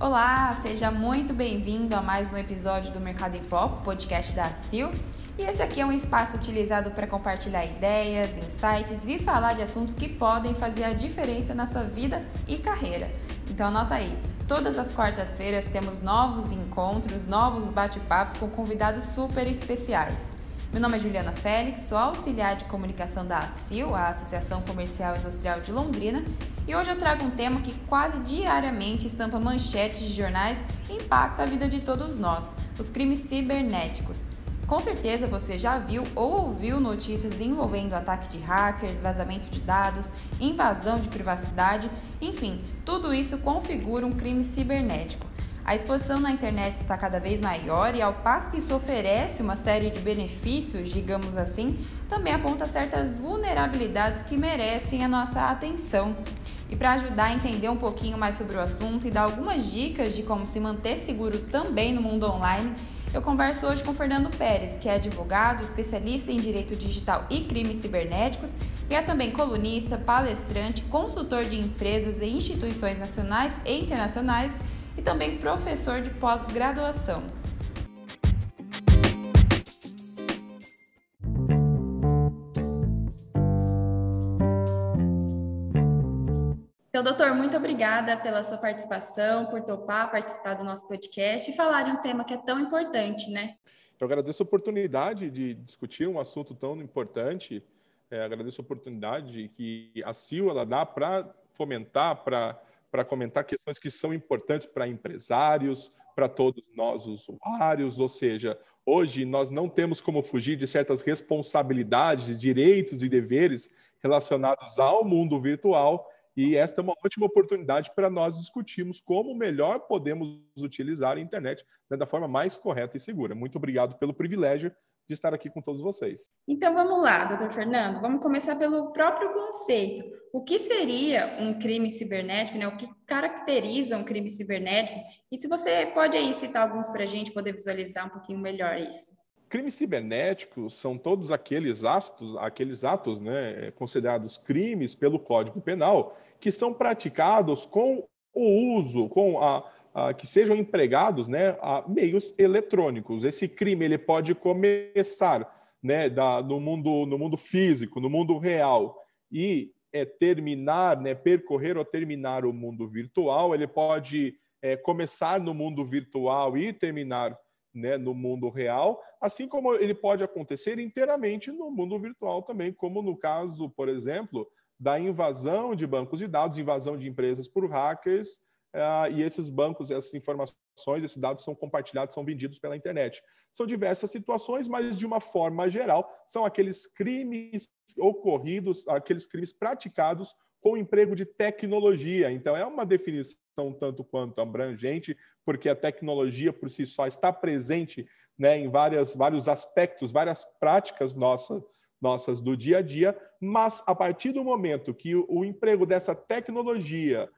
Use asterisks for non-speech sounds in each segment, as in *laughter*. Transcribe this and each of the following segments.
Olá, seja muito bem-vindo a mais um episódio do Mercado em Foco, podcast da CIL. E esse aqui é um espaço utilizado para compartilhar ideias, insights e falar de assuntos que podem fazer a diferença na sua vida e carreira. Então anota aí, todas as quartas-feiras temos novos encontros, novos bate-papos com convidados super especiais. Meu nome é Juliana Félix, sou auxiliar de comunicação da ACIL, a Associação Comercial e Industrial de Londrina, e hoje eu trago um tema que quase diariamente estampa manchetes de jornais e impacta a vida de todos nós: os crimes cibernéticos. Com certeza você já viu ou ouviu notícias envolvendo ataque de hackers, vazamento de dados, invasão de privacidade, enfim, tudo isso configura um crime cibernético. A exposição na internet está cada vez maior e, ao passo que isso oferece uma série de benefícios, digamos assim, também aponta certas vulnerabilidades que merecem a nossa atenção. E para ajudar a entender um pouquinho mais sobre o assunto e dar algumas dicas de como se manter seguro também no mundo online, eu converso hoje com Fernando Pérez, que é advogado, especialista em direito digital e crimes cibernéticos e é também colunista, palestrante, consultor de empresas e instituições nacionais e internacionais e também professor de pós-graduação. Então, doutor, muito obrigada pela sua participação, por topar participar do nosso podcast e falar de um tema que é tão importante, né? Eu agradeço a oportunidade de discutir um assunto tão importante. É, agradeço a oportunidade que a CIL ela dá para fomentar, para para comentar questões que são importantes para empresários, para todos nós usuários, ou seja, hoje nós não temos como fugir de certas responsabilidades, direitos e deveres relacionados ao mundo virtual, e esta é uma ótima oportunidade para nós discutirmos como melhor podemos utilizar a internet né, da forma mais correta e segura. Muito obrigado pelo privilégio de estar aqui com todos vocês. Então vamos lá, doutor Fernando, vamos começar pelo próprio conceito. O que seria um crime cibernético, né? O que caracteriza um crime cibernético? E se você pode aí citar alguns para a gente poder visualizar um pouquinho melhor isso. Crimes cibernéticos são todos aqueles atos, aqueles atos né, considerados crimes pelo Código Penal que são praticados com o uso, com a, que sejam empregados né, a meios eletrônicos. Esse crime ele pode começar né, da, no, mundo, no mundo físico, no mundo real, e é, terminar, né, percorrer ou terminar o mundo virtual. Ele pode é, começar no mundo virtual e terminar né, no mundo real, assim como ele pode acontecer inteiramente no mundo virtual também, como no caso, por exemplo, da invasão de bancos de dados, invasão de empresas por hackers, uh, e esses bancos, essas informações, esses dados são compartilhados, são vendidos pela internet. São diversas situações, mas de uma forma geral, são aqueles crimes ocorridos, aqueles crimes praticados com emprego de tecnologia. Então, é uma definição tanto quanto abrangente, porque a tecnologia por si só está presente né, em várias, vários aspectos, várias práticas nossas, nossas do dia a dia, mas a partir do momento que o, o emprego dessa tecnologia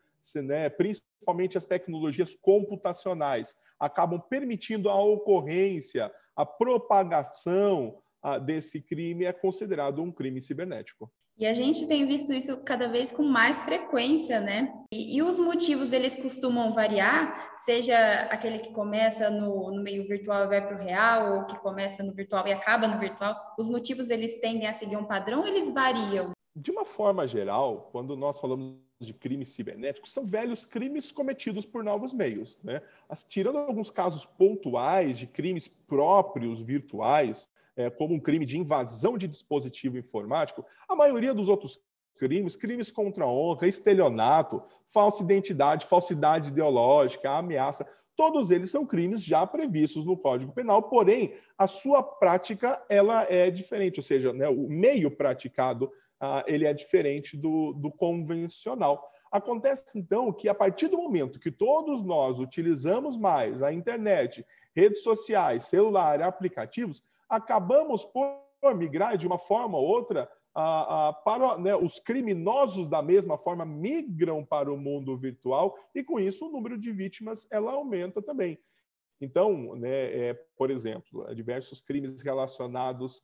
né, principalmente as tecnologias computacionais, acabam permitindo a ocorrência, a propagação desse crime, é considerado um crime cibernético. E a gente tem visto isso cada vez com mais frequência, né? E, e os motivos eles costumam variar, seja aquele que começa no, no meio virtual e vai para o real, ou que começa no virtual e acaba no virtual. Os motivos eles tendem a seguir um padrão, eles variam. De uma forma geral, quando nós falamos de crimes cibernéticos são velhos crimes cometidos por novos meios. Né? As, tirando alguns casos pontuais de crimes próprios virtuais, é, como um crime de invasão de dispositivo informático, a maioria dos outros crimes, crimes contra a honra, estelionato, falsa identidade, falsidade ideológica, ameaça, todos eles são crimes já previstos no Código Penal, porém a sua prática ela é diferente, ou seja, né, o meio praticado ah, ele é diferente do, do convencional. Acontece, então, que a partir do momento que todos nós utilizamos mais a internet, redes sociais, celular, aplicativos, acabamos por migrar de uma forma ou outra ah, ah, para né, os criminosos da mesma forma migram para o mundo virtual e com isso o número de vítimas ela aumenta também. Então, né, é, por exemplo, diversos crimes relacionados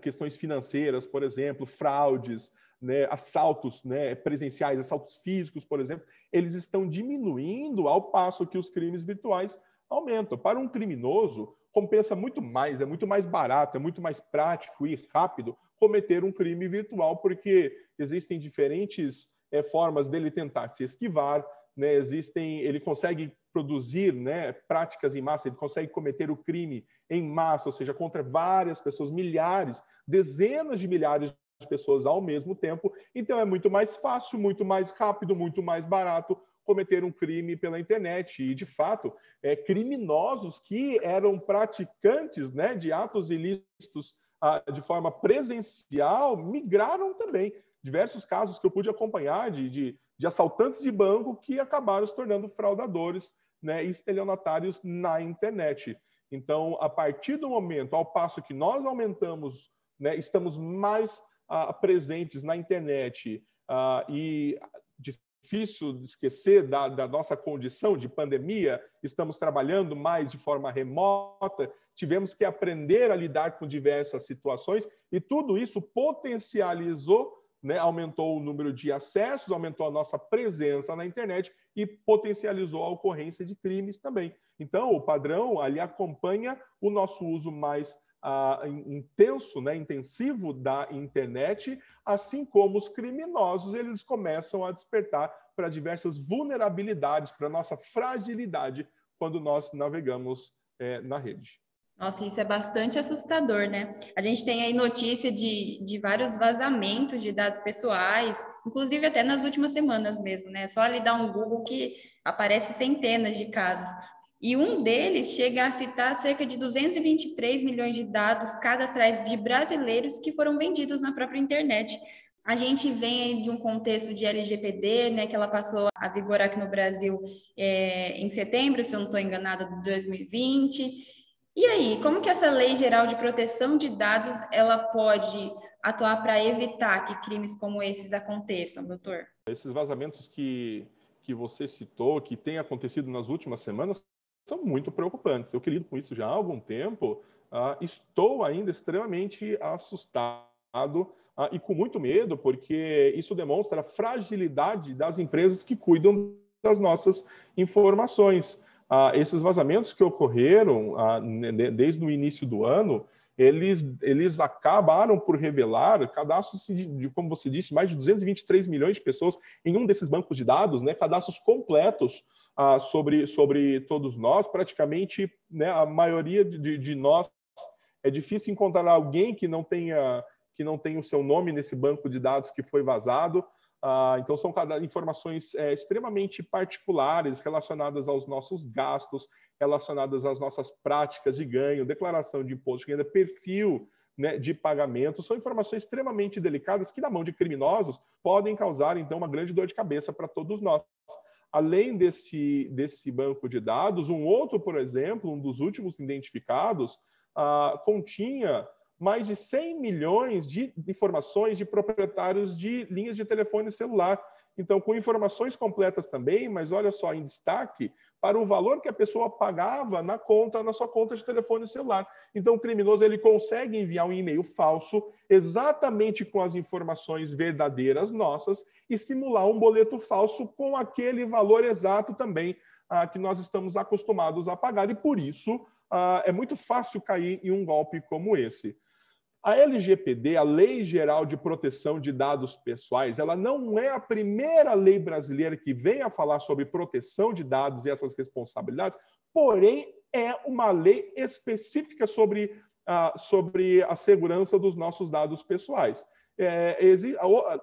questões financeiras, por exemplo, fraudes, né, assaltos né, presenciais, assaltos físicos, por exemplo, eles estão diminuindo ao passo que os crimes virtuais aumentam. Para um criminoso, compensa muito mais, é muito mais barato, é muito mais prático e rápido cometer um crime virtual, porque existem diferentes é, formas dele tentar se esquivar, né, existem, ele consegue produzir né, práticas em massa, ele consegue cometer o crime em massa, ou seja, contra várias pessoas, milhares, dezenas de milhares de pessoas ao mesmo tempo. Então é muito mais fácil, muito mais rápido, muito mais barato cometer um crime pela internet. E, de fato, é, criminosos que eram praticantes né, de atos ilícitos ah, de forma presencial migraram também. Diversos casos que eu pude acompanhar de, de, de assaltantes de banco que acabaram se tornando fraudadores né, estelionatários na internet. Então, a partir do momento, ao passo que nós aumentamos, né, estamos mais ah, presentes na internet ah, e difícil de esquecer da, da, nossa condição de pandemia, estamos trabalhando mais de forma remota, tivemos que aprender a lidar com diversas situações e tudo isso potencializou, né, aumentou o número de acessos, aumentou a nossa presença na internet e potencializou a ocorrência de crimes também. Então, o padrão ali acompanha o nosso uso mais uh, intenso, né, intensivo da internet, assim como os criminosos eles começam a despertar para diversas vulnerabilidades, para nossa fragilidade quando nós navegamos é, na rede. Nossa, isso é bastante assustador, né? A gente tem aí notícia de, de vários vazamentos de dados pessoais, inclusive até nas últimas semanas mesmo, né? Só ali dar um Google que aparece centenas de casos. E um deles chega a citar cerca de 223 milhões de dados cadastrais de brasileiros que foram vendidos na própria internet. A gente vem de um contexto de LGPD, né, que ela passou a vigorar aqui no Brasil é, em setembro, se eu não estou enganada, de 2020. E aí, como que essa Lei Geral de Proteção de Dados ela pode atuar para evitar que crimes como esses aconteçam, doutor? Esses vazamentos que, que você citou, que têm acontecido nas últimas semanas, são muito preocupantes. Eu que lido com isso já há algum tempo, uh, estou ainda extremamente assustado uh, e com muito medo, porque isso demonstra a fragilidade das empresas que cuidam das nossas informações. Uh, esses vazamentos que ocorreram desde o início do ano, eles, eles acabaram por revelar cadastros de, de, como você disse, mais de 223 milhões de pessoas em um desses bancos de dados, né, cadastros completos ah, sobre, sobre todos nós. Praticamente né, a maioria de, de nós é difícil encontrar alguém que não tenha que não tenha o seu nome nesse banco de dados que foi vazado. Ah, então, são informações é, extremamente particulares relacionadas aos nossos gastos, relacionadas às nossas práticas de ganho, declaração de imposto de renda, perfil né, de pagamento. São informações extremamente delicadas que, na mão de criminosos, podem causar, então, uma grande dor de cabeça para todos nós. Além desse, desse banco de dados, um outro, por exemplo, um dos últimos identificados, ah, continha mais de 100 milhões de informações de proprietários de linhas de telefone celular. Então, com informações completas também, mas olha só, em destaque, para o valor que a pessoa pagava na conta, na sua conta de telefone celular. Então, o criminoso ele consegue enviar um e-mail falso exatamente com as informações verdadeiras nossas e simular um boleto falso com aquele valor exato também ah, que nós estamos acostumados a pagar e por isso ah, é muito fácil cair em um golpe como esse. A LGPD, a Lei Geral de Proteção de Dados Pessoais, ela não é a primeira lei brasileira que vem a falar sobre proteção de dados e essas responsabilidades, porém é uma lei específica sobre, uh, sobre a segurança dos nossos dados pessoais. É,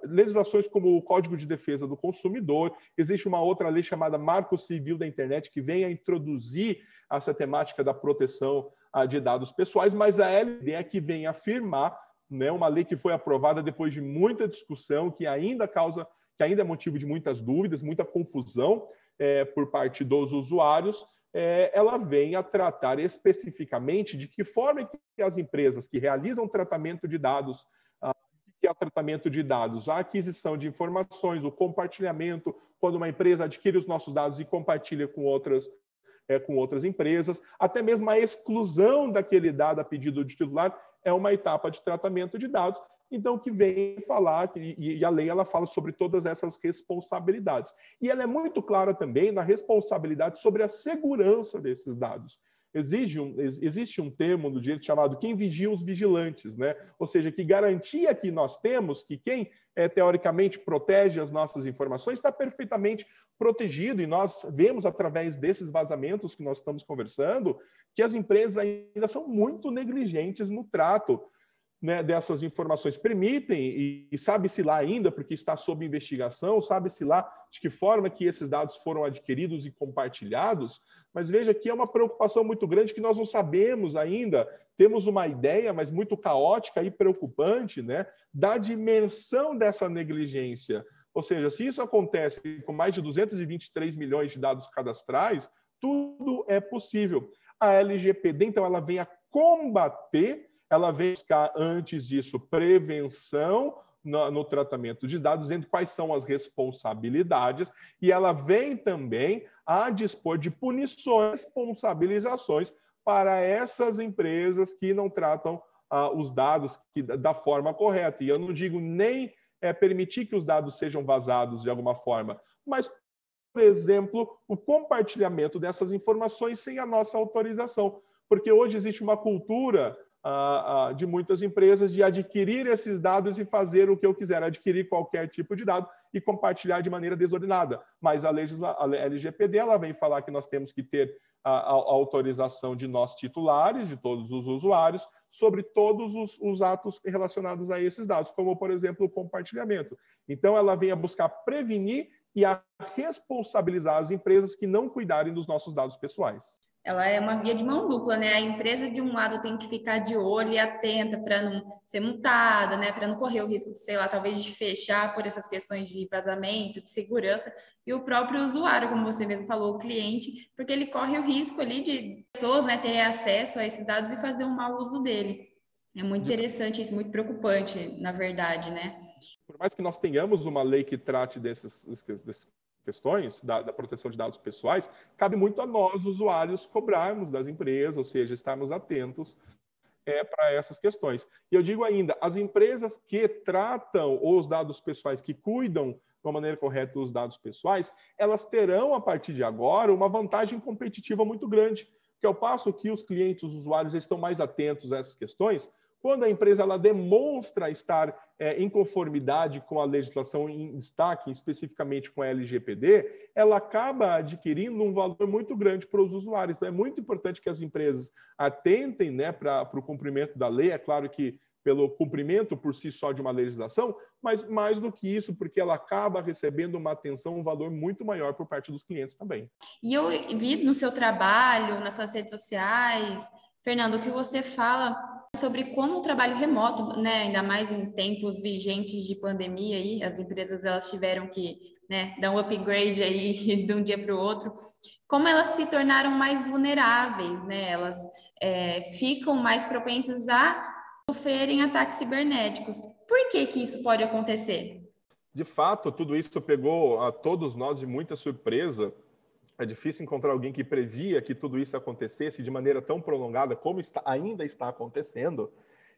legislações como o Código de Defesa do Consumidor, existe uma outra lei chamada Marco Civil da Internet que vem a introduzir essa temática da proteção de dados pessoais, mas a LD é que vem afirmar, né, uma lei que foi aprovada depois de muita discussão, que ainda causa, que ainda é motivo de muitas dúvidas, muita confusão é, por parte dos usuários, é, ela vem a tratar especificamente de que forma que as empresas que realizam tratamento de dados, ah, que é o tratamento de dados, a aquisição de informações, o compartilhamento, quando uma empresa adquire os nossos dados e compartilha com outras é, com outras empresas, até mesmo a exclusão daquele dado a pedido de titular, é uma etapa de tratamento de dados, então que vem falar e, a lei ela fala sobre todas essas responsabilidades. E ela é muito clara também na responsabilidade sobre a segurança desses dados. Exige um, existe um termo no direito chamado quem vigia os vigilantes, né? Ou seja, que garantia que nós temos que quem é, teoricamente protege as nossas informações está perfeitamente protegido e nós vemos através desses vazamentos que nós estamos conversando que as empresas ainda são muito negligentes no trato né, dessas informações permitem, e, e sabe-se lá ainda, porque está sob investigação, sabe-se lá de que forma que esses dados foram adquiridos e compartilhados, mas veja que é uma preocupação muito grande que nós não sabemos ainda, temos uma ideia, mas muito caótica e preocupante, né, da dimensão dessa negligência. Ou seja, se isso acontece com mais de 223 milhões de dados cadastrais, tudo é possível. A LGPD, então, ela vem a combater ela vem buscar, antes disso, prevenção no, no, tratamento de dados, dizendo quais são as responsabilidades, e ela vem também a dispor de punições, responsabilizações para essas empresas que não tratam ah, os dados que, da forma correta. E eu não digo nem é, permitir que os dados sejam vazados de alguma forma, mas, por exemplo, o compartilhamento dessas informações sem a nossa autorização. Porque hoje existe uma cultura de muitas empresas de adquirir esses dados e fazer o que eu quiser, adquirir qualquer tipo de dado e compartilhar de maneira desordenada. Mas a, LGPD ela vem falar que nós temos que ter a, a, autorização de nós titulares, de todos os usuários, sobre todos os, os atos relacionados a esses dados, como, por exemplo, o compartilhamento. Então, ela vem a buscar prevenir e a responsabilizar as empresas que não cuidarem dos nossos dados pessoais ela é uma via de mão dupla, né? A empresa de um lado tem que ficar de olho e atenta para não ser multada, né? Para não correr o risco, sei lá, talvez de fechar por essas questões de vazamento, de segurança, e o próprio usuário, como você mesmo falou, o cliente, porque ele corre o risco ali de pessoas, né, terem acesso a esses dados e fazer um mau uso dele. É muito interessante isso, muito preocupante, na verdade, né? Por mais que nós tenhamos uma lei que trate desses, desses questões da, da, proteção de dados pessoais, cabe muito a nós, usuários, cobrarmos das empresas, ou seja, estarmos atentos é, para essas questões. E eu digo ainda, as empresas que tratam os dados pessoais, que cuidam de uma maneira correta dos dados pessoais, elas terão, a partir de agora, uma vantagem competitiva muito grande, que ao passo que os clientes, os usuários estão mais atentos a essas questões, quando a empresa ela demonstra estar é, em conformidade com a legislação em destaque, especificamente com a LGPD, ela acaba adquirindo um valor muito grande para os usuários. Então, é muito importante que as empresas atentem né, para o cumprimento da lei. É claro que pelo cumprimento por si só de uma legislação, mas mais do que isso, porque ela acaba recebendo uma atenção, um valor muito maior por parte dos clientes também. E eu vi no seu trabalho, nas suas redes sociais, Fernando, o que você fala sobre como o trabalho remoto, né, ainda mais em tempos vigentes de pandemia aí, as empresas elas tiveram que, né, dar um upgrade aí *laughs* de um dia para o outro, como elas se tornaram mais vulneráveis, né, elas é, ficam mais propensas a sofrerem ataques cibernéticos. Por que que isso pode acontecer? De fato, tudo isso pegou a todos nós de muita surpresa, é difícil encontrar alguém que previa que tudo isso acontecesse de maneira tão prolongada como está, ainda está acontecendo.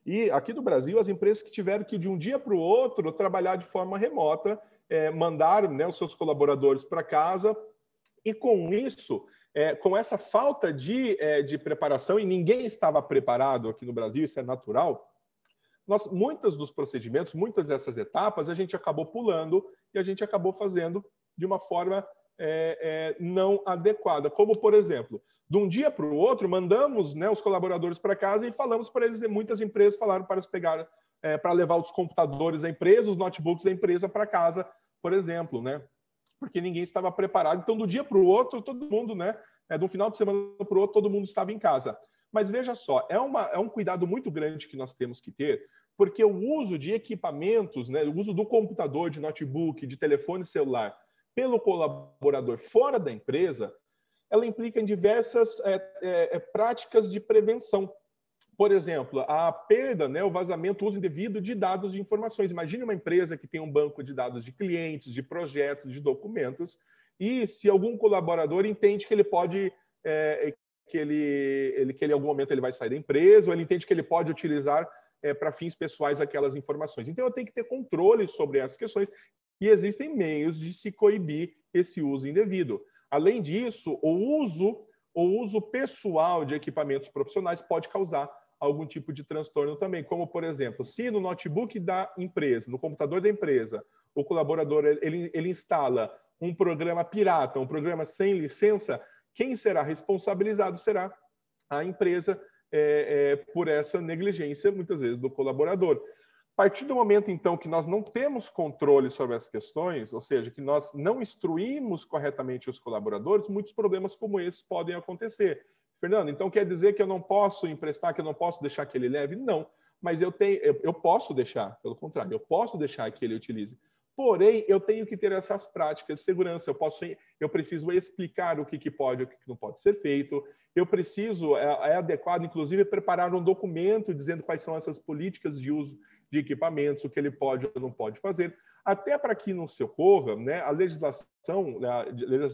E aqui no Brasil, as empresas que tiveram que de um dia para o outro trabalhar de forma remota, é, mandar né, os seus colaboradores para casa, e com isso, é, com essa falta de, é, de preparação, e ninguém estava preparado aqui no Brasil, isso é natural, nós, muitos dos procedimentos, muitas dessas etapas, a gente acabou pulando e a gente acabou fazendo de uma forma é, é, não adequada. Como, por exemplo, de um dia para o outro, mandamos né, os colaboradores para casa e falamos para eles, muitas empresas falaram para pegar, é, para levar os computadores da empresa, os notebooks da empresa para casa, por exemplo, né? Porque ninguém estava preparado. Então, do dia para o outro, todo mundo, né? É, de um final de semana para o outro, todo mundo estava em casa. Mas veja só, é, uma, é um cuidado muito grande que nós temos que ter, porque o uso de equipamentos, né, o uso do computador, de notebook, de telefone celular, pelo colaborador fora da empresa, ela implica em diversas é, é, é, práticas de prevenção. Por exemplo, a perda, né, o vazamento, o uso indevido de dados de informações. Imagine uma empresa que tem um banco de dados de clientes, de projetos, de documentos, e se algum colaborador entende que ele pode, é, que ele, ele que ele, em algum momento ele vai sair da empresa, ou ele entende que ele pode utilizar é, para fins pessoais aquelas informações. Então eu tenho que ter controle sobre essas questões e existem meios de se coibir esse uso indevido. Além disso, o uso o uso pessoal de equipamentos profissionais pode causar algum tipo de transtorno também, como por exemplo, se no notebook da empresa, no computador da empresa, o colaborador ele, ele instala um programa pirata, um programa sem licença, quem será responsabilizado será a empresa é, é, por essa negligência, muitas vezes, do colaborador. A partir do momento, então, que nós não temos controle sobre as questões, ou seja, que nós não instruímos corretamente os colaboradores, muitos problemas como esses podem acontecer. Fernando, então quer dizer que eu não posso emprestar, que eu não posso deixar que ele leve? Não, mas eu, tenho, eu, eu posso deixar, pelo contrário, eu posso deixar que ele utilize. Porém, eu tenho que ter essas práticas de segurança. Eu posso, eu preciso explicar o que, que pode e o que, que não pode ser feito. Eu preciso, é, é adequado, inclusive, preparar um documento dizendo quais são essas políticas de uso de equipamentos, o que ele pode ou não pode fazer, até para que não se ocorra, né? A legislação, né, a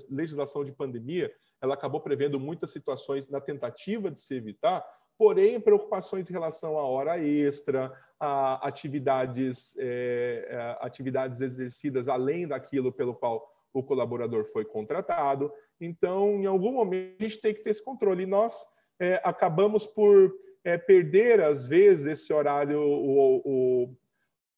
legislação de pandemia, ela acabou prevendo muitas situações na tentativa de se evitar, porém preocupações em relação à hora extra, a atividades, é, é, atividades exercidas além daquilo pelo qual o colaborador foi contratado. Então, em algum momento, a gente tem que ter esse controle. E nós é, acabamos por é, perder, às vezes, esse horário, o, o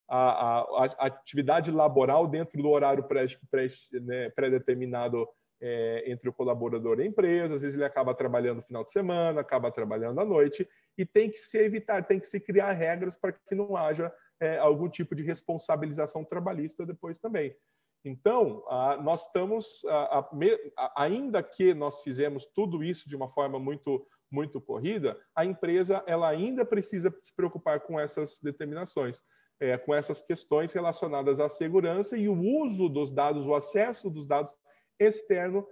a, a, a, atividade laboral dentro do horário pré-determinado né, pré é, entre o colaborador e a empresa, às vezes ele acaba trabalhando no final de semana, acaba trabalhando à noite, e tem que se evitar, tem que se criar regras para que não haja é, algum tipo de responsabilização trabalhista depois também. Então, nós estamos, ainda que nós fizemos tudo isso de uma forma muito muito corrida, a empresa ela ainda precisa se preocupar com essas determinações, é, com essas questões relacionadas à segurança e o uso dos dados, o acesso dos dados externo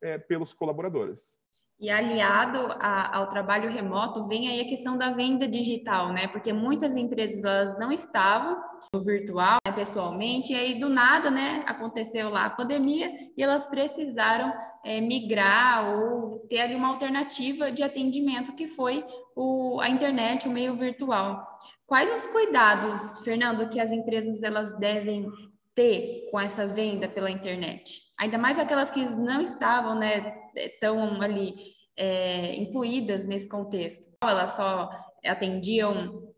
é, pelos colaboradores. E aliado a, ao trabalho remoto, vem aí a questão da venda digital, né? Porque muitas empresas elas não estavam no virtual, né, pessoalmente, e aí do nada, né, aconteceu lá a pandemia e elas precisaram é, migrar ou ter ali uma alternativa de atendimento que foi o, a internet, o meio virtual. Quais os cuidados, Fernando, que as empresas elas devem ter com essa venda pela internet? Ainda mais aquelas que não estavam, né, tão ali é, incluídas nesse contexto. Elas só atendiam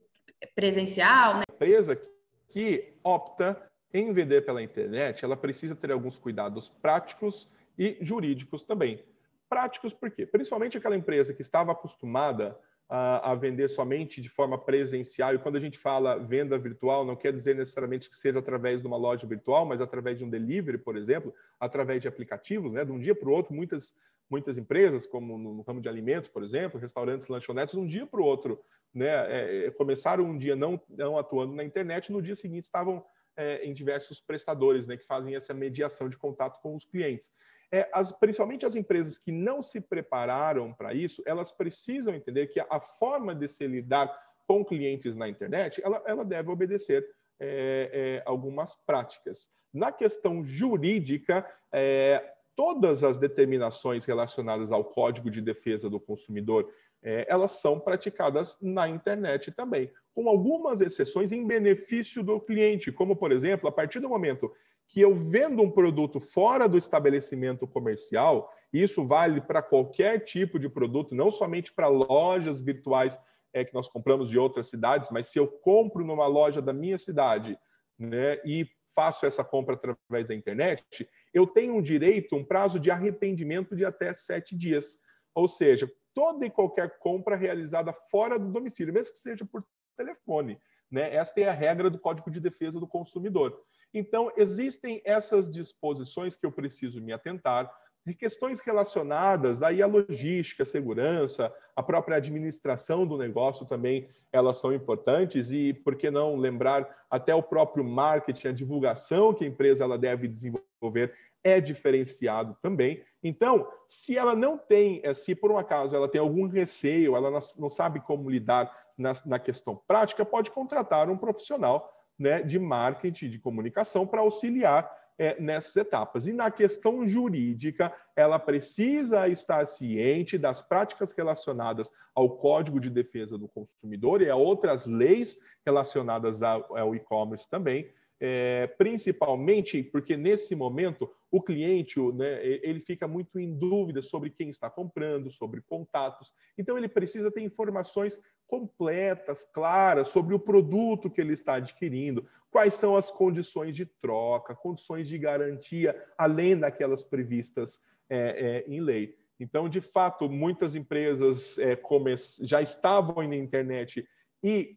presencial, né? A empresa que opta em vender pela internet, ela precisa ter alguns cuidados práticos e jurídicos também. Práticos por quê? Principalmente aquela empresa que estava acostumada a, a, vender somente de forma presencial. E quando a gente fala venda virtual, não quer dizer necessariamente que seja através de uma loja virtual, mas através de um delivery, por exemplo, através de aplicativos, né? De um dia para o outro, muitas muitas empresas, como no ramo de alimentos, por exemplo, restaurantes, lanchonetes, de um dia para o outro, né? É, é, começaram um dia não, não atuando na internet, no dia seguinte estavam é, em diversos prestadores, né? Que fazem essa mediação de contato com os clientes é, as, principalmente as empresas que não se prepararam para isso, elas precisam entender que a forma de se lidar com clientes na internet, ela, ela deve obedecer é, é, algumas práticas. Na questão jurídica, é, todas as determinações relacionadas ao Código de Defesa do Consumidor, é, elas são praticadas na internet também, com algumas exceções em benefício do cliente, como, por exemplo, a partir do momento que eu vendo um produto fora do estabelecimento comercial, isso vale para qualquer tipo de produto, não somente para lojas virtuais é, que nós compramos de outras cidades, mas se eu compro numa loja da minha cidade né, e faço essa compra através da internet, eu tenho um direito, um prazo de arrependimento de até sete dias. Ou seja, toda e qualquer compra realizada fora do domicílio, mesmo que seja por telefone. Né? Esta é a regra do Código de Defesa do Consumidor. Então, existem essas disposições que eu preciso me atentar, de questões relacionadas aí à logística, à segurança, a própria administração do negócio também, elas são importantes e, por que não lembrar, até o próprio marketing, a divulgação que a empresa ela deve desenvolver é diferenciado também. Então, se ela não tem, eh, se por um acaso ela tem algum receio, ela não sabe como lidar na, na questão prática, pode contratar um profissional né, de marketing, de comunicação, para auxiliar é, nessas etapas. E na questão jurídica, ela precisa estar ciente das práticas relacionadas ao Código de Defesa do Consumidor e a outras leis relacionadas ao e-commerce também, é, principalmente porque nesse momento o cliente né, ele fica muito em dúvida sobre quem está comprando, sobre contatos. Então ele precisa ter informações completas, claras sobre o produto que ele está adquirindo, quais são as condições de troca, condições de garantia, além daquelas previstas é, é, em lei. Então, de fato, muitas empresas é, já estavam na internet e,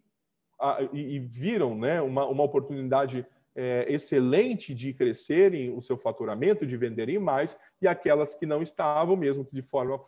a, e viram né, uma, uma oportunidade é, excelente de crescerem o seu faturamento, de venderem mais, e aquelas que não estavam, mesmo de forma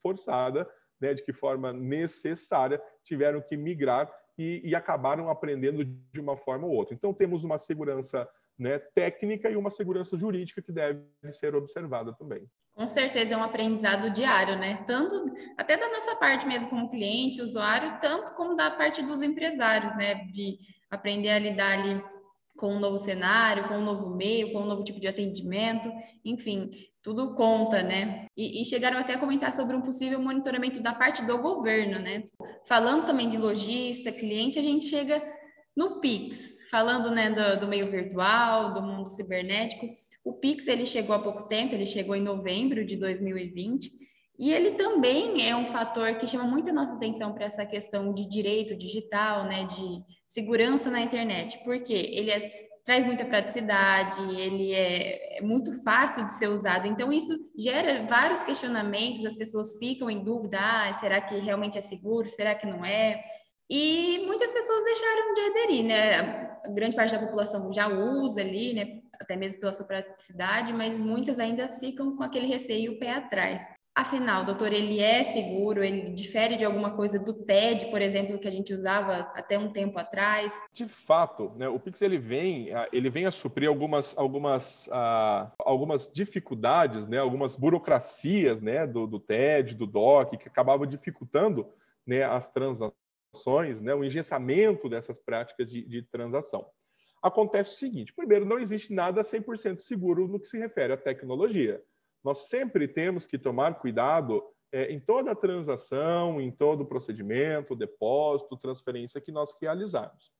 forçada, né, de que forma necessária, tiveram que migrar e, e, acabaram aprendendo de uma forma ou outra. Então, temos uma segurança né, técnica e uma segurança jurídica que deve ser observada também. Com certeza é um aprendizado diário, né? Tanto até da nossa parte mesmo como cliente, usuário, tanto como da parte dos empresários, né? De aprender a lidar ali com um novo cenário, com um novo meio, com um novo tipo de atendimento, enfim, tudo conta, né? E, e, chegaram até a comentar sobre um possível monitoramento da parte do governo, né? Falando também de lojista, cliente, a gente chega no Pix, falando né, do, do meio virtual, do mundo cibernético. O Pix ele chegou há pouco tempo, ele chegou em novembro de 2020 e ele também é um fator que chama muita nossa atenção para essa questão de direito digital, né, de segurança na internet, porque ele é, traz muita praticidade, ele é, é, muito fácil de ser usado. Então, isso gera vários questionamentos, as pessoas ficam em dúvida: ah, será que realmente é seguro? Será que não é? E muitas pessoas deixaram de aderir, né? A grande parte da população já usa ali, né? Até mesmo pela sua praticidade, mas muitas ainda ficam com aquele receio pé atrás. Afinal, doutor, ele é seguro? Ele difere de alguma coisa do TED, por exemplo, que a gente usava até um tempo atrás? De fato, né, o Pix ele vem, ele vem a suprir algumas, algumas, algumas dificuldades, né, algumas burocracias né, do, do TED, do DOC, que acabavam dificultando né, as transações, né, o engessamento dessas práticas de, de transação. Acontece o seguinte: primeiro, não existe nada 100% seguro no que se refere à tecnologia nós sempre temos que tomar cuidado é, em toda transação, em todo procedimento, depósito, transferência que nós realizarmos.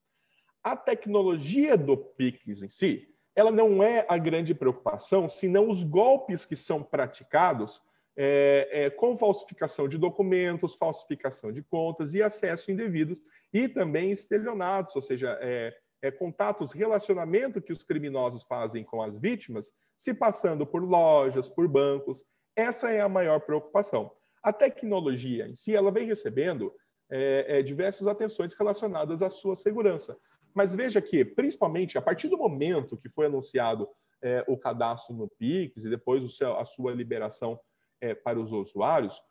A tecnologia do PIX em si, ela não é a grande preocupação, senão os golpes que são praticados é, é, com falsificação de documentos, falsificação de contas e acesso indevidos, e também estelionatos, ou seja, é, é, contatos, relacionamento que os criminosos fazem com as vítimas, se passando por lojas, por bancos. Essa é a maior preocupação. A tecnologia em si, ela vem recebendo é, é, diversas atenções relacionadas à sua segurança. Mas veja que, principalmente, a partir do momento que foi anunciado é, o cadastro no Pix e depois seu, a sua liberação é, para os usuários,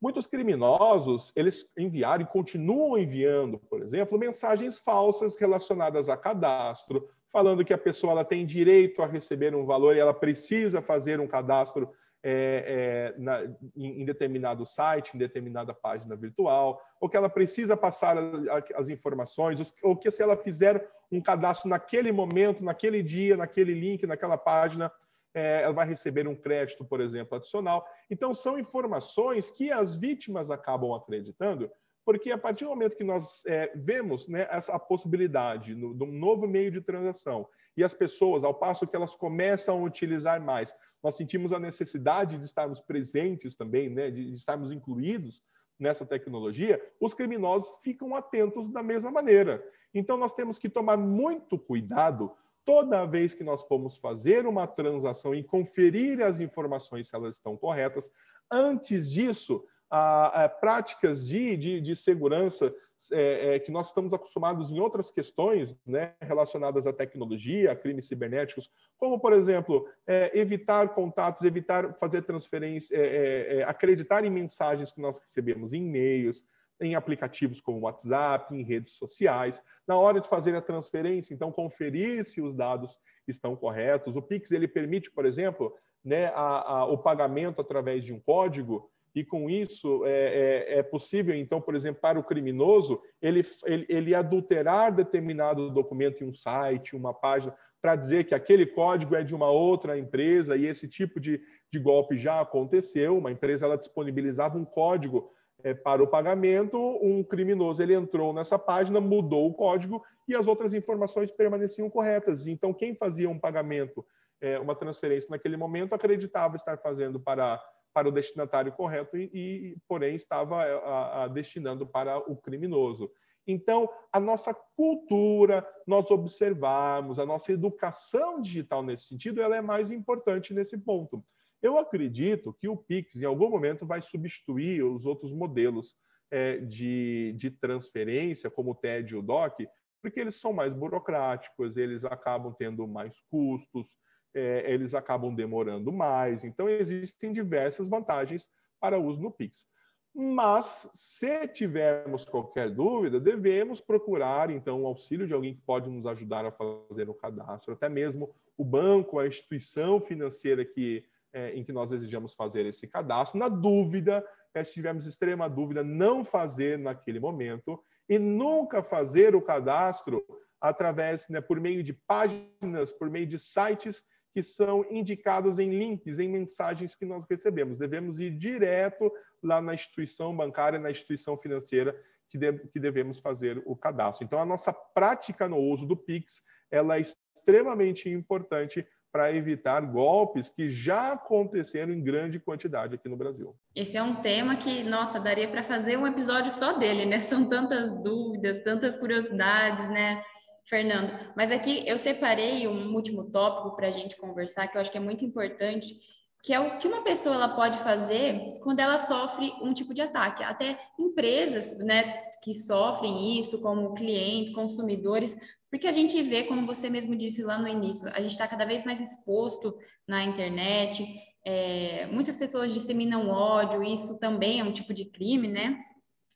muitos criminosos eles enviaram e continuam enviando, por exemplo, mensagens falsas relacionadas a cadastro, falando que a pessoa ela tem direito a receber um valor e ela precisa fazer um cadastro é, é, na, em, em, determinado site, em determinada página virtual, ou que ela precisa passar a, a, as informações, ou que se ela fizer um cadastro naquele momento, naquele dia, naquele link, naquela página, é, ela vai receber um crédito, por exemplo, adicional. Então, são informações que as vítimas acabam acreditando porque a partir do momento que nós é, vemos né, essa possibilidade no, de um novo meio de transação e as pessoas, ao passo que elas começam a utilizar mais, nós sentimos a necessidade de estarmos presentes também, né, de, de estarmos incluídos nessa tecnologia, os criminosos ficam atentos da mesma maneira. Então, nós temos que tomar muito cuidado toda vez que nós formos fazer uma transação e conferir as informações se elas estão corretas. Antes disso, a, a práticas de, de, de segurança é, é, que nós estamos acostumados em outras questões né, relacionadas à tecnologia, a crimes cibernéticos, como, por exemplo, é, evitar contatos, evitar fazer transferências, é, é, é, acreditar em mensagens que nós recebemos em e-mails, em aplicativos como WhatsApp, em redes sociais. Na hora de fazer a transferência, então, conferir se os dados estão corretos. O Pix ele permite, por exemplo, né, a, a, o pagamento através de um código e com isso é, é, é, possível, então, por exemplo, para o criminoso, ele, ele, ele, adulterar determinado documento em um site, uma página, para dizer que aquele código é de uma outra empresa e esse tipo de, de golpe já aconteceu. Uma empresa ela disponibilizava um código é, para o pagamento, um criminoso ele entrou nessa página, mudou o código e as outras informações permaneciam corretas. Então, quem fazia um pagamento, é, uma transferência naquele momento, acreditava estar fazendo para, para o destinatário correto e, e porém, estava é, a, a, destinando para o criminoso. Então, a nossa cultura, nós observarmos, a nossa educação digital nesse sentido, ela é mais importante nesse ponto. Eu acredito que o Pix, em algum momento, vai substituir os outros modelos é, de, de transferência, como o TED e o DOC, porque eles são mais burocráticos, eles acabam tendo mais custos, é, eles acabam demorando mais. Então, existem diversas vantagens para uso no Pix. Mas, se tivermos qualquer dúvida, devemos procurar, então, o auxílio de alguém que pode nos ajudar a fazer o cadastro, até mesmo o banco, a instituição financeira que, é, em que nós desejamos fazer esse cadastro. Na dúvida, é, se tivermos extrema dúvida, não fazer naquele momento e nunca fazer o cadastro através, né, por meio de páginas, por meio de sites que são indicados em links, em mensagens que nós recebemos. Devemos ir direto lá na instituição bancária, na instituição financeira que, de, que devemos fazer o cadastro. Então, a nossa prática no uso do Pix ela é extremamente importante para evitar golpes que já aconteceram em grande quantidade aqui no Brasil. Esse é um tema que, nossa, daria para fazer um episódio só dele, né? São tantas dúvidas, tantas curiosidades, né? Fernando. Mas aqui eu separei um último tópico para a gente conversar, que eu acho que é muito importante, que é o que uma pessoa ela pode fazer quando ela sofre um tipo de ataque. Até empresas né, que sofrem isso, como clientes, consumidores, porque a gente vê, como você mesmo disse lá no início, a gente está cada vez mais exposto na internet, é, muitas pessoas disseminam ódio, isso também é um tipo de crime, né?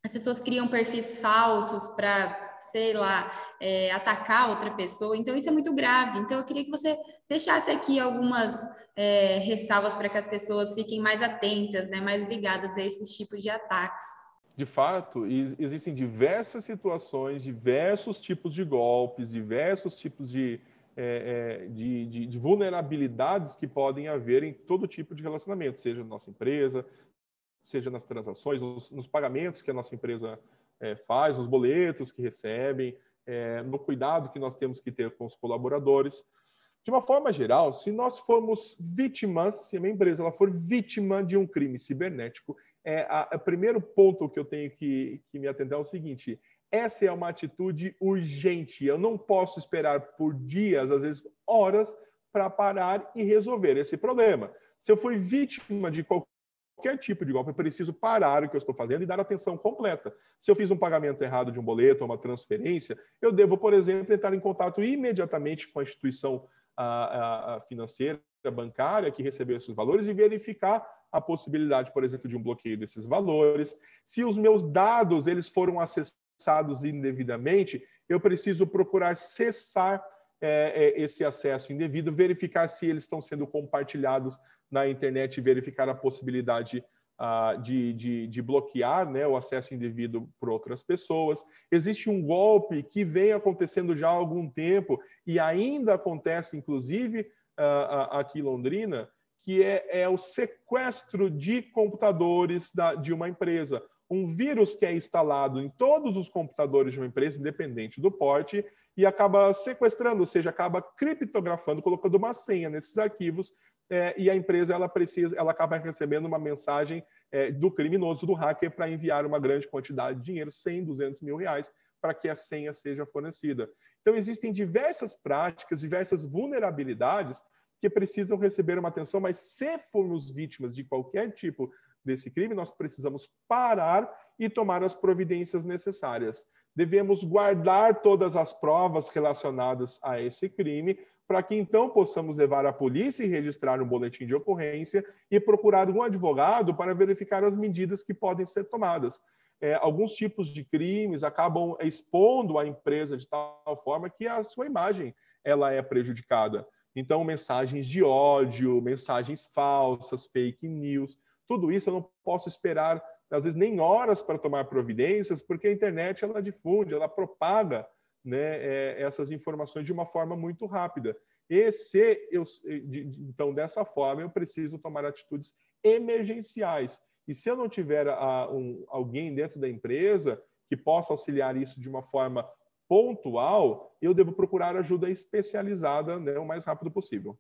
as pessoas criam perfis falsos para, sei lá, é, atacar outra pessoa. Então, isso é muito grave. Então, eu queria que você deixasse aqui algumas é, ressalvas para que as pessoas fiquem mais atentas, né, mais ligadas a esses tipos de ataques. De fato, existem diversas situações, diversos tipos de golpes, diversos tipos de, é, é, de, de, de, vulnerabilidades que podem haver em todo tipo de relacionamento, seja na nossa empresa, seja nas transações, nos, nos pagamentos que a nossa empresa é, faz, nos boletos que recebem, é, no cuidado que nós temos que ter com os colaboradores. De uma forma geral, se nós formos vítimas, se a minha empresa ela for vítima de um crime cibernético, é o primeiro ponto que eu tenho que, que me atentar é o seguinte: essa é uma atitude urgente. Eu não posso esperar por dias, às vezes horas, para parar e resolver esse problema. Se eu fui vítima de qualquer qualquer tipo de golpe, eu preciso parar o que eu estou fazendo e dar atenção completa. Se eu fiz um pagamento errado de um boleto ou uma transferência, eu devo, por exemplo, entrar em contato imediatamente com a instituição a, a, financeira, bancária que recebeu esses valores e verificar a possibilidade, por exemplo, de um bloqueio desses valores. Se os meus dados eles foram acessados indevidamente, eu preciso procurar cessar é, é, esse acesso indevido, verificar se eles estão sendo compartilhados na internet e verificar a possibilidade uh, de, de, de, bloquear né, o acesso indevido por outras pessoas. Existe um golpe que vem acontecendo já há algum tempo e ainda acontece, inclusive, uh, aqui em Londrina, que é, é, o sequestro de computadores da, de uma empresa. Um vírus que é instalado em todos os computadores de uma empresa, independente do porte, e acaba sequestrando, ou seja, acaba criptografando, colocando uma senha nesses arquivos, é, e a empresa ela precisa, ela acaba recebendo uma mensagem é, do criminoso, do hacker, para enviar uma grande quantidade de dinheiro, 100, 200 mil reais, para que a senha seja fornecida. Então, existem diversas práticas, diversas vulnerabilidades que precisam receber uma atenção, mas se formos vítimas de qualquer tipo desse crime, nós precisamos parar e tomar as providências necessárias devemos guardar todas as provas relacionadas a esse crime, para que então possamos levar à polícia e registrar um boletim de ocorrência e procurar um advogado para verificar as medidas que podem ser tomadas. É, alguns tipos de crimes acabam expondo a empresa de tal forma que a sua imagem ela é prejudicada. Então, mensagens de ódio, mensagens falsas, fake news, tudo isso eu não posso esperar às vezes nem horas para tomar providências, porque a internet ela difunde, ela propaga né, é, essas informações de uma forma muito rápida. E se eu, então, dessa forma, eu preciso tomar atitudes emergenciais. E se eu não tiver a, um, alguém dentro da empresa que possa auxiliar isso de uma forma pontual, eu devo procurar ajuda especializada né, o mais rápido possível.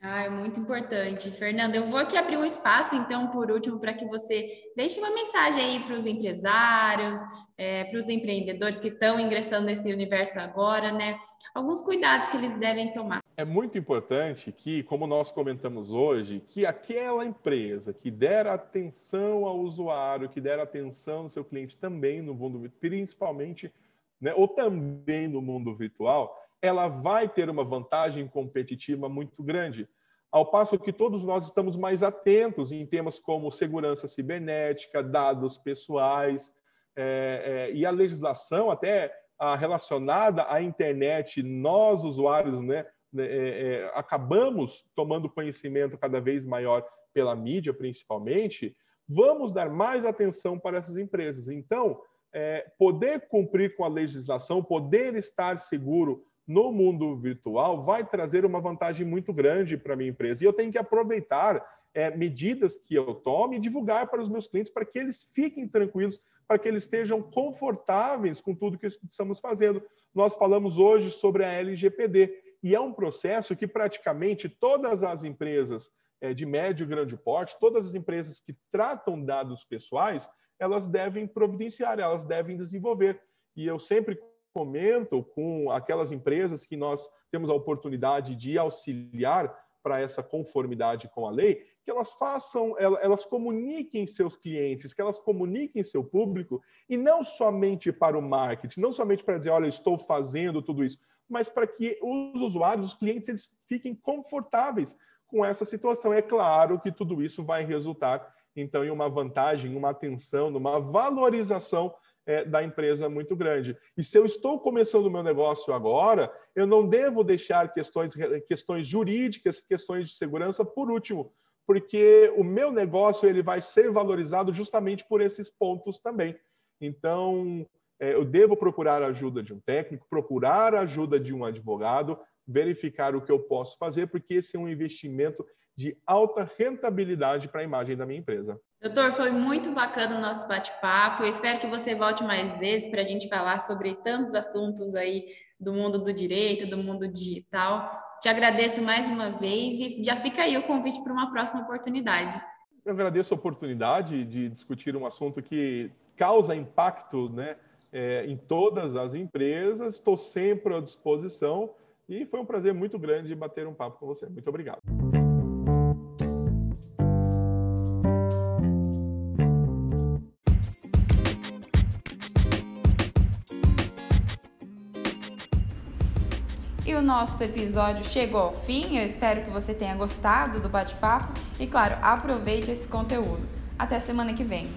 Ah, é muito importante. Fernanda, eu vou aqui abrir um espaço, então, por último, para que você deixe uma mensagem aí para os empresários, é, para os empreendedores que estão ingressando nesse universo agora, né? Alguns cuidados que eles devem tomar. É muito importante que, como nós comentamos hoje, que aquela empresa que der atenção ao usuário, que der atenção ao seu cliente também no mundo, principalmente, né, ou também no mundo virtual, ela vai ter uma vantagem competitiva muito grande. Ao passo que todos nós estamos mais atentos em temas como segurança cibernética, dados pessoais, é, é, e a legislação até a, relacionada à internet, nós, usuários, né, né é, é, acabamos tomando conhecimento cada vez maior pela mídia, principalmente, vamos dar mais atenção para essas empresas. Então, é, poder cumprir com a legislação, poder estar seguro no mundo virtual vai trazer uma vantagem muito grande para a minha empresa. E eu tenho que aproveitar é, medidas que eu tome e divulgar para os meus clientes para que eles fiquem tranquilos, para que eles estejam confortáveis com tudo que estamos fazendo. Nós falamos hoje sobre a LGPD e é um processo que praticamente todas as empresas é, de médio e grande porte, todas as empresas que tratam dados pessoais, elas devem providenciar, elas devem desenvolver. E eu sempre comento com aquelas empresas que nós temos a oportunidade de auxiliar para essa conformidade com a lei, que elas façam, elas comuniquem seus clientes, que elas comuniquem seu público, e não somente para o marketing, não somente para dizer, olha, estou fazendo tudo isso, mas para que os usuários, os clientes, eles fiquem confortáveis com essa situação. É claro que tudo isso vai resultar, então, em uma vantagem, uma atenção, numa valorização é, da empresa muito grande. E se eu estou começando o meu negócio agora, eu não devo deixar questões, questões jurídicas, questões de segurança por último, porque o meu negócio ele vai ser valorizado justamente por esses pontos também. Então, é, eu devo procurar a ajuda de um técnico, procurar a ajuda de um advogado, verificar o que eu posso fazer, porque esse é um investimento de alta rentabilidade para a imagem da minha empresa. Doutor, foi muito bacana o nosso bate-papo. Eu espero que você volte mais vezes para a gente falar sobre tantos assuntos aí do mundo do direito, do mundo digital. Te agradeço mais uma vez e já fica aí o convite para uma próxima oportunidade. Eu agradeço a oportunidade de discutir um assunto que causa impacto né, é, em todas as empresas. Estou sempre à disposição e foi um prazer muito grande bater um papo com você. Muito obrigado. Nosso episódio chegou ao fim. Eu espero que você tenha gostado do bate-papo e, claro, aproveite esse conteúdo. Até semana que vem.